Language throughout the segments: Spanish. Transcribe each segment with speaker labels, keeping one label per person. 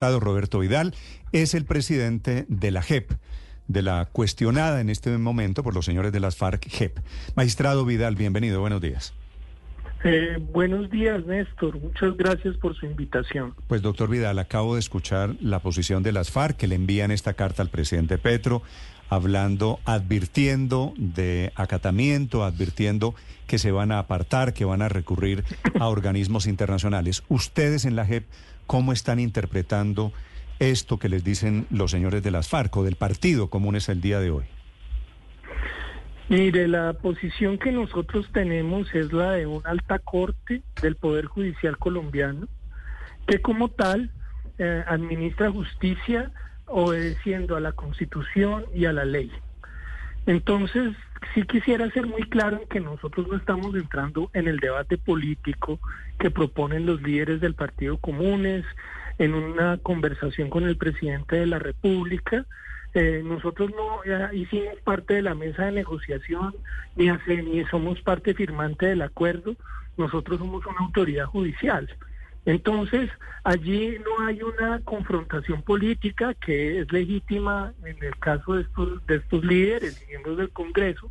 Speaker 1: Roberto Vidal es el presidente de la JEP, de la cuestionada en este momento por los señores de las FARC JEP. Magistrado Vidal, bienvenido, buenos días.
Speaker 2: Eh, buenos días, Néstor. Muchas gracias por su invitación.
Speaker 1: Pues, doctor Vidal, acabo de escuchar la posición de las FARC que le envían esta carta al presidente Petro, hablando, advirtiendo de acatamiento, advirtiendo que se van a apartar, que van a recurrir a organismos internacionales. Ustedes en la JEP ¿Cómo están interpretando esto que les dicen los señores de las FARC o del Partido Común es el día de hoy?
Speaker 2: Mire, la posición que nosotros tenemos es la de una alta corte del Poder Judicial colombiano, que como tal eh, administra justicia obedeciendo a la Constitución y a la ley. Entonces, sí quisiera ser muy claro en que nosotros no estamos entrando en el debate político que proponen los líderes del Partido Comunes, en una conversación con el presidente de la República. Eh, nosotros no hicimos parte de la mesa de negociación, ni, ni somos parte firmante del acuerdo, nosotros somos una autoridad judicial. Entonces, allí no hay una confrontación política que es legítima en el caso de estos, de estos líderes, miembros del Congreso,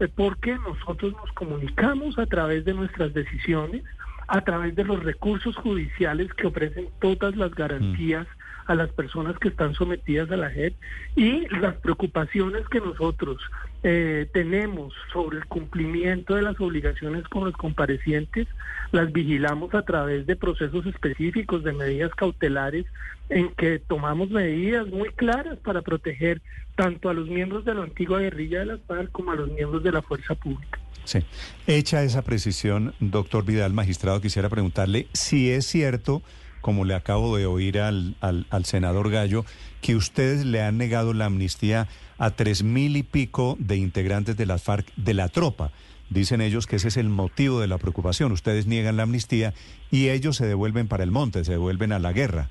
Speaker 2: eh, porque nosotros nos comunicamos a través de nuestras decisiones, a través de los recursos judiciales que ofrecen todas las garantías a las personas que están sometidas a la JEP y las preocupaciones que nosotros eh, tenemos sobre el cumplimiento de las obligaciones con los comparecientes, las vigilamos a través de procesos específicos, de medidas cautelares, en que tomamos medidas muy claras para proteger tanto a los miembros de la antigua guerrilla de las FARC como a los miembros de la fuerza pública.
Speaker 1: Sí. Hecha esa precisión, doctor Vidal, magistrado, quisiera preguntarle si es cierto como le acabo de oír al, al, senador Gallo, que ustedes le han negado la amnistía a tres mil y pico de integrantes de las FARC de la tropa. Dicen ellos que ese es el motivo de la preocupación. Ustedes niegan la amnistía y ellos se devuelven para el monte, se devuelven a la guerra.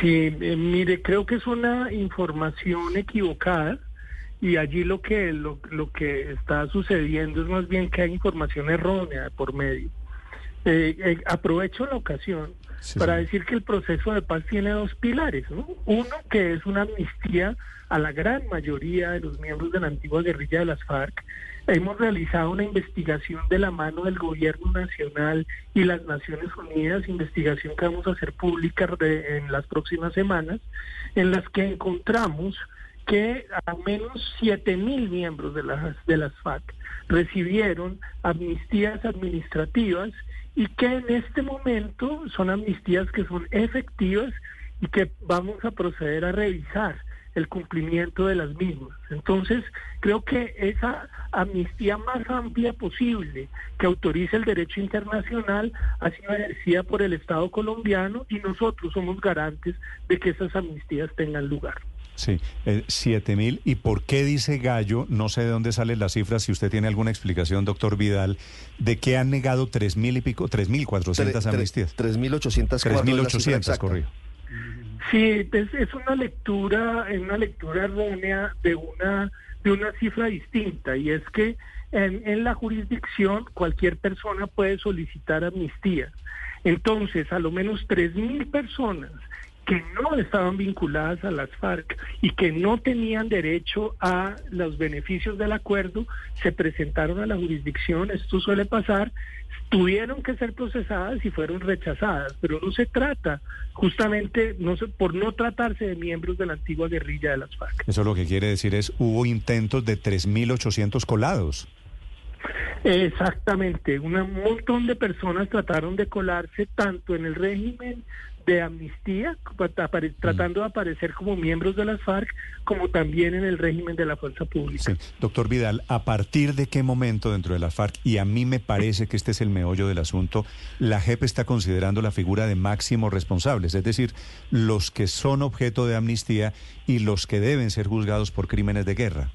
Speaker 2: Sí, eh, mire, creo que es una información equivocada y allí lo que lo, lo que está sucediendo es más bien que hay información errónea por medio. Eh, eh, aprovecho la ocasión para decir que el proceso de paz tiene dos pilares. Uno, que es una amnistía a la gran mayoría de los miembros de la antigua guerrilla de las FARC. Hemos realizado una investigación de la mano del gobierno nacional y las Naciones Unidas, investigación que vamos a hacer pública en las próximas semanas, en las que encontramos que al menos 7 mil miembros de las, de las FARC recibieron amnistías administrativas y que en este momento son amnistías que son efectivas y que vamos a proceder a revisar el cumplimiento de las mismas. Entonces, creo que esa amnistía más amplia posible que autorice el derecho internacional ha sido ejercida por el Estado colombiano y nosotros somos garantes de que esas amnistías tengan lugar.
Speaker 1: Sí, eh, siete mil. ¿Y por qué dice Gallo? No sé de dónde salen las cifras, si usted tiene alguna explicación, doctor Vidal, de que han negado tres mil y pico, tres mil cuatrocientas amnistías.
Speaker 3: Tres mil ochocientas.
Speaker 1: Tres mil ochocientas, corrido.
Speaker 2: Sí, es, una lectura, es una lectura errónea de una de una cifra distinta y es que en, en la jurisdicción cualquier persona puede solicitar amnistía. Entonces, a lo menos tres mil personas que no estaban vinculadas a las FARC y que no tenían derecho a los beneficios del acuerdo, se presentaron a la jurisdicción, esto suele pasar, tuvieron que ser procesadas y fueron rechazadas, pero no se trata justamente no por no tratarse de miembros de la antigua guerrilla de las FARC.
Speaker 1: Eso lo que quiere decir es hubo intentos de 3.800 colados.
Speaker 2: Exactamente, un montón de personas trataron de colarse tanto en el régimen de amnistía, tratando de aparecer como miembros de las FARC, como también en el régimen de la fuerza pública.
Speaker 1: Doctor Vidal, ¿a partir de qué momento dentro de las FARC, y a mí me parece que este es el meollo del asunto, la JEP está considerando la figura de máximos responsables, es decir, los que son objeto de amnistía y los que deben ser juzgados por crímenes de guerra?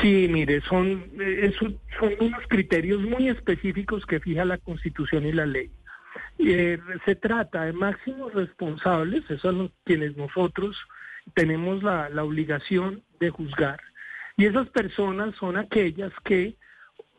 Speaker 2: Sí, mire, son, eh, son unos criterios muy específicos que fija la Constitución y la ley. Eh, se trata de máximos responsables, esos son quienes nosotros tenemos la, la obligación de juzgar. Y esas personas son aquellas que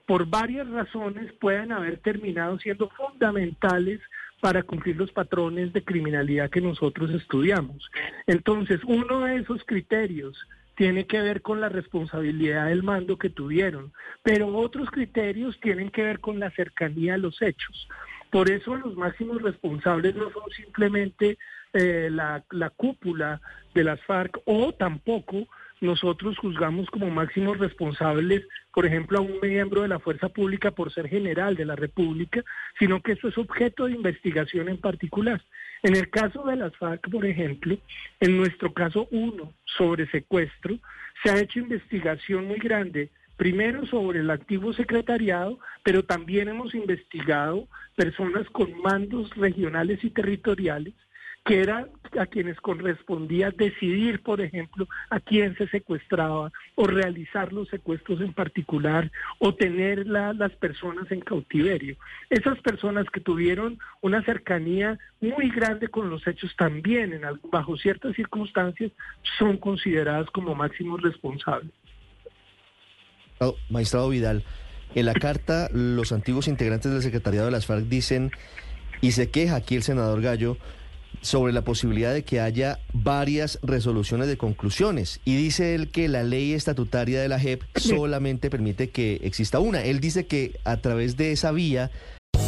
Speaker 2: por varias razones pueden haber terminado siendo fundamentales para cumplir los patrones de criminalidad que nosotros estudiamos. Entonces, uno de esos criterios tiene que ver con la responsabilidad del mando que tuvieron, pero otros criterios tienen que ver con la cercanía a los hechos. Por eso los máximos responsables no son simplemente eh, la, la cúpula de las FARC o tampoco nosotros juzgamos como máximos responsables, por ejemplo, a un miembro de la fuerza pública por ser general de la República, sino que eso es objeto de investigación en particular. En el caso de las FARC, por ejemplo, en nuestro caso uno sobre secuestro, se ha hecho investigación muy grande primero sobre el antiguo secretariado, pero también hemos investigado personas con mandos regionales y territoriales que era a quienes correspondía decidir, por ejemplo, a quién se secuestraba o realizar los secuestros en particular o tener las personas en cautiverio. Esas personas que tuvieron una cercanía muy grande con los hechos también, en, bajo ciertas circunstancias, son consideradas como máximos responsables.
Speaker 3: Magistrado Vidal, en la carta los antiguos integrantes del secretariado de las FARC dicen, y se queja aquí el senador Gallo, sobre la posibilidad de que haya varias resoluciones de conclusiones. Y dice él que la ley estatutaria de la JEP solamente permite que exista una. Él dice que a través de esa vía...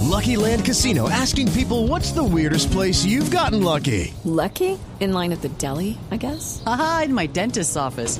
Speaker 4: Lucky Land Casino, asking people what's the weirdest place you've gotten lucky.
Speaker 5: Lucky? In line at the deli, I guess.
Speaker 6: Aha, in my dentist's office.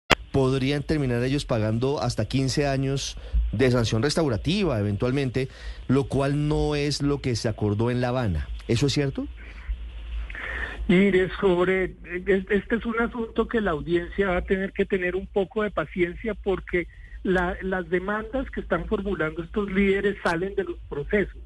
Speaker 3: Podrían terminar ellos pagando hasta 15 años de sanción restaurativa, eventualmente, lo cual no es lo que se acordó en La Habana. ¿Eso es cierto?
Speaker 2: Mire, sobre este es un asunto que la audiencia va a tener que tener un poco de paciencia porque las demandas que están formulando estos líderes salen de los procesos.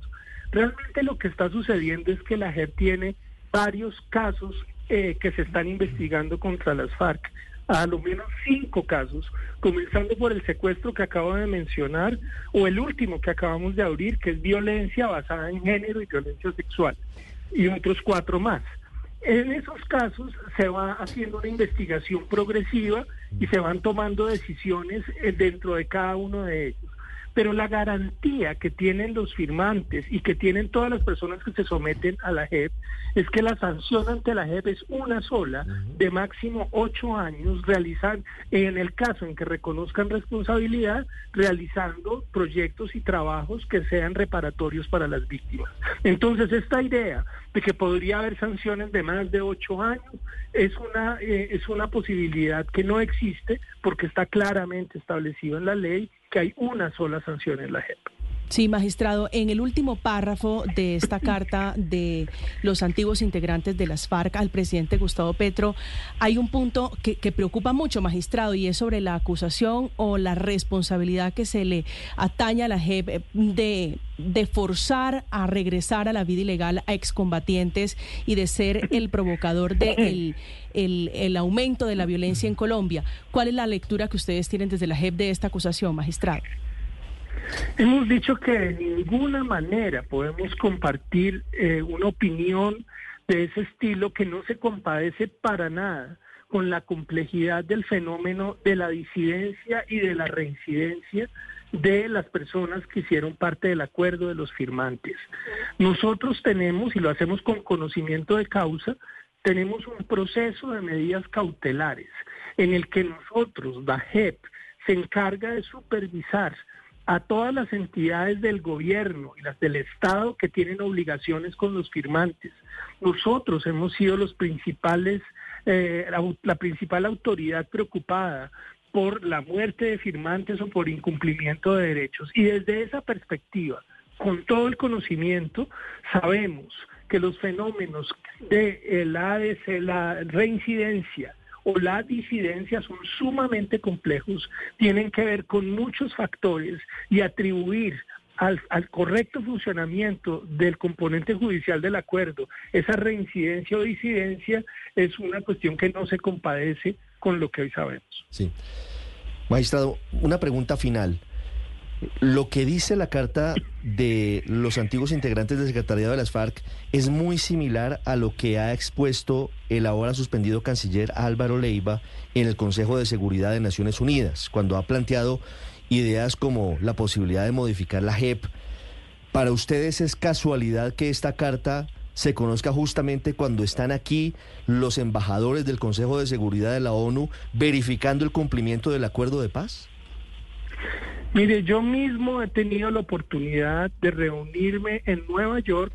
Speaker 2: Realmente lo que está sucediendo es que la JEP tiene varios casos eh, que se están investigando contra las FARC a lo menos cinco casos, comenzando por el secuestro que acabo de mencionar o el último que acabamos de abrir, que es violencia basada en género y violencia sexual, y otros cuatro más. En esos casos se va haciendo una investigación progresiva y se van tomando decisiones eh, dentro de cada uno de ellos pero la garantía que tienen los firmantes y que tienen todas las personas que se someten a la JEP es que la sanción ante la JEP es una sola, de máximo ocho años, realizar, en el caso en que reconozcan responsabilidad, realizando proyectos y trabajos que sean reparatorios para las víctimas. Entonces, esta idea de que podría haber sanciones de más de ocho años es una, eh, es una posibilidad que no existe porque está claramente establecido en la ley que hay una sola sanción en la JEP.
Speaker 7: Sí, magistrado, en el último párrafo de esta carta de los antiguos integrantes de las FARC al presidente Gustavo Petro, hay un punto que, preocupa mucho, magistrado, y es sobre la acusación o la responsabilidad que se le atañe a la JEP de, de forzar a regresar a la vida ilegal a excombatientes y de ser el provocador del de el, aumento de la violencia en Colombia. ¿Cuál es la lectura que ustedes tienen desde la JEP de esta acusación, magistrado?
Speaker 2: Hemos dicho que de ninguna manera podemos compartir eh, una opinión de ese estilo que no se compadece para nada con la complejidad del fenómeno de la disidencia y de la reincidencia de las personas que hicieron parte del acuerdo de los firmantes. Nosotros tenemos, y lo hacemos con conocimiento de causa, tenemos un proceso de medidas cautelares en el que nosotros, la JEP, se encarga de supervisar a todas las entidades del gobierno y las del Estado que tienen obligaciones con los firmantes. Nosotros hemos sido los principales, eh, la, principal autoridad preocupada por la muerte de firmantes o por incumplimiento de derechos. Y desde esa perspectiva, con todo el conocimiento, sabemos que los fenómenos de la, la reincidencia, o la disidencia son sumamente complejos, tienen que ver con muchos factores y atribuir al, correcto funcionamiento del componente judicial del acuerdo, esa reincidencia o disidencia es una cuestión que no se compadece con lo que hoy sabemos.
Speaker 3: Sí. Magistrado, una pregunta final. Lo que dice la carta de los antiguos integrantes del secretariado de las FARC es muy similar a lo que ha expuesto el ahora suspendido canciller Álvaro Leiva en el Consejo de Seguridad de Naciones Unidas, cuando ha planteado ideas como la posibilidad de modificar la JEP. ¿Para ustedes es casualidad que esta carta se conozca justamente cuando están aquí los embajadores del Consejo de Seguridad de la ONU verificando el cumplimiento del acuerdo de paz?
Speaker 2: Mire, yo mismo he tenido la oportunidad de reunirme en Nueva York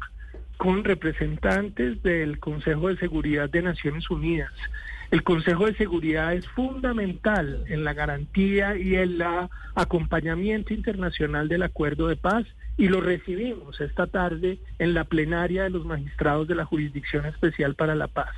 Speaker 2: con representantes del Consejo de Seguridad de Naciones Unidas. El Consejo de Seguridad es fundamental en la garantía y el acompañamiento internacional del acuerdo de paz y lo recibimos esta tarde en la plenaria de los magistrados de la Jurisdicción Especial para la Paz.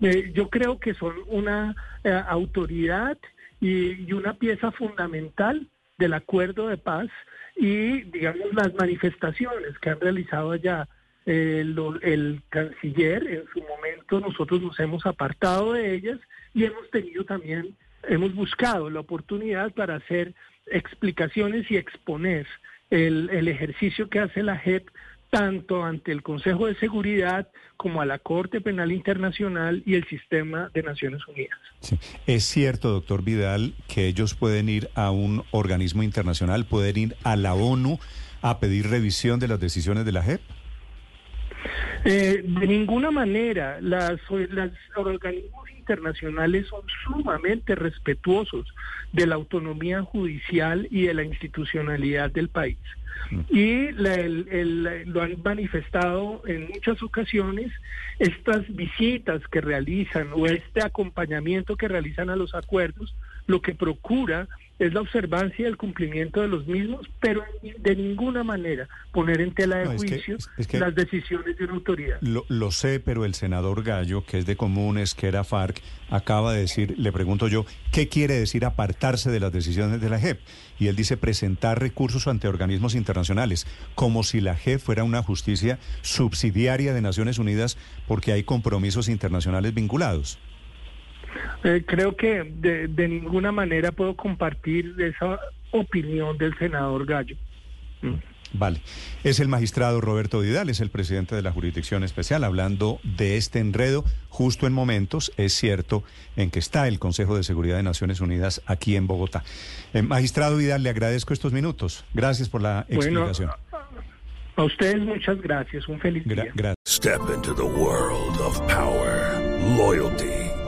Speaker 2: Eh, yo creo que son una eh, autoridad y, una pieza fundamental del acuerdo de paz y, digamos, las manifestaciones que han realizado allá eh, el canciller en su momento, nosotros nos hemos apartado de ellas y hemos tenido también, hemos buscado la oportunidad para hacer explicaciones y exponer el, el ejercicio que hace la JEP tanto ante el Consejo de Seguridad como a la Corte Penal Internacional y el sistema de Naciones Unidas.
Speaker 1: Es cierto, doctor Vidal, que ellos pueden ir a un organismo internacional, pueden ir a la ONU a pedir revisión de las decisiones de la JEP.
Speaker 2: Eh, de ninguna manera, las, las organismos internacionales son sumamente respetuosos de la autonomía judicial y de la institucionalidad del país. Mm. Y lo han manifestado en muchas ocasiones estas visitas que realizan o este acompañamiento que realizan a los acuerdos, lo que procura es la observancia y el cumplimiento de los mismos, pero de ninguna manera poner en tela de juicio las decisiones de una autoridad.
Speaker 1: Lo, sé, pero el senador Gallo, que es de Comunes, que era FARC, acaba de decir, le pregunto yo, ¿qué quiere decir apartarse de las decisiones de la JEP? Y él dice presentar recursos ante organismos internacionales, como si la JEP fuera una justicia subsidiaria de Naciones Unidas porque hay compromisos internacionales vinculados.
Speaker 2: Eh, creo que de, ninguna manera puedo compartir esa opinión del senador Gallo.
Speaker 1: Mm. Vale. Es el magistrado Roberto Vidal, es el presidente de la Jurisdicción Especial, hablando de este enredo justo en momentos, es cierto, en que está el Consejo de Seguridad de Naciones Unidas aquí en Bogotá. Eh, magistrado Vidal, le agradezco estos minutos. Gracias por la explicación.
Speaker 2: a ustedes muchas gracias. Un feliz día.
Speaker 8: Step into the world of power, loyalty.